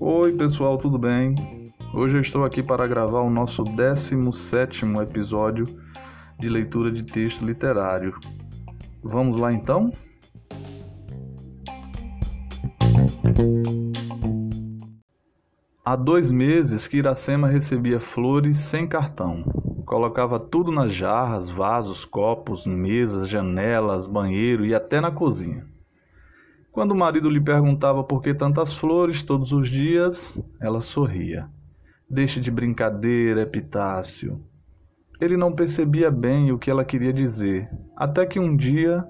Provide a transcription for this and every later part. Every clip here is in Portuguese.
Oi, pessoal, tudo bem? Hoje eu estou aqui para gravar o nosso 17º episódio de leitura de texto literário. Vamos lá então? Há dois meses que Iracema recebia flores sem cartão. Colocava tudo nas jarras, vasos, copos, mesas, janelas, banheiro e até na cozinha. Quando o marido lhe perguntava por que tantas flores todos os dias, ela sorria. Deixe de brincadeira, Epitácio. Ele não percebia bem o que ela queria dizer, até que um dia.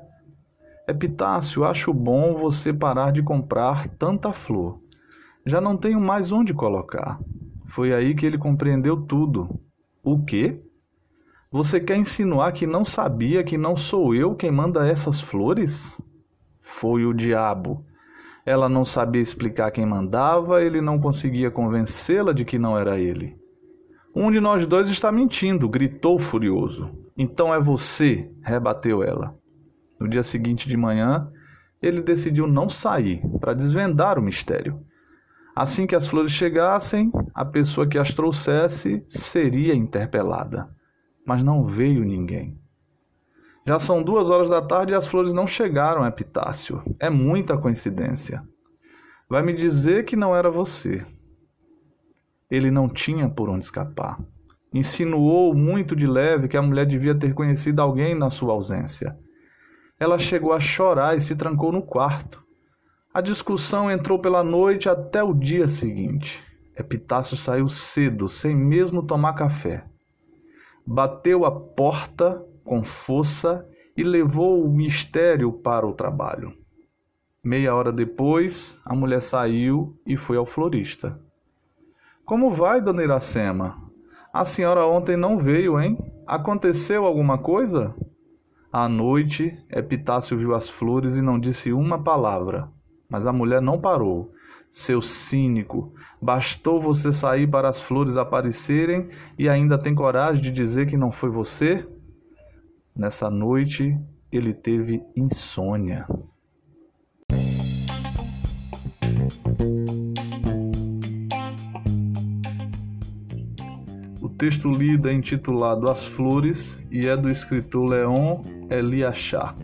Epitácio, acho bom você parar de comprar tanta flor. Já não tenho mais onde colocar. Foi aí que ele compreendeu tudo. O quê? Você quer insinuar que não sabia que não sou eu quem manda essas flores? Foi o diabo. Ela não sabia explicar quem mandava, ele não conseguia convencê-la de que não era ele. Um de nós dois está mentindo, gritou furioso. Então é você, rebateu ela. No dia seguinte de manhã, ele decidiu não sair para desvendar o mistério. Assim que as flores chegassem, a pessoa que as trouxesse seria interpelada. Mas não veio ninguém. Já são duas horas da tarde e as flores não chegaram a Epitácio. É muita coincidência. Vai me dizer que não era você. Ele não tinha por onde escapar. Insinuou muito de leve que a mulher devia ter conhecido alguém na sua ausência. Ela chegou a chorar e se trancou no quarto. A discussão entrou pela noite até o dia seguinte. Epitácio saiu cedo, sem mesmo tomar café. Bateu a porta com força e levou o mistério para o trabalho. Meia hora depois, a mulher saiu e foi ao florista. Como vai, dona Iracema? A senhora ontem não veio, hein? Aconteceu alguma coisa? À noite, Epitácio viu as flores e não disse uma palavra. Mas a mulher não parou. Seu cínico, bastou você sair para as flores aparecerem e ainda tem coragem de dizer que não foi você? Nessa noite, ele teve insônia. O texto lido é intitulado As Flores e é do escritor Leon Eliachar.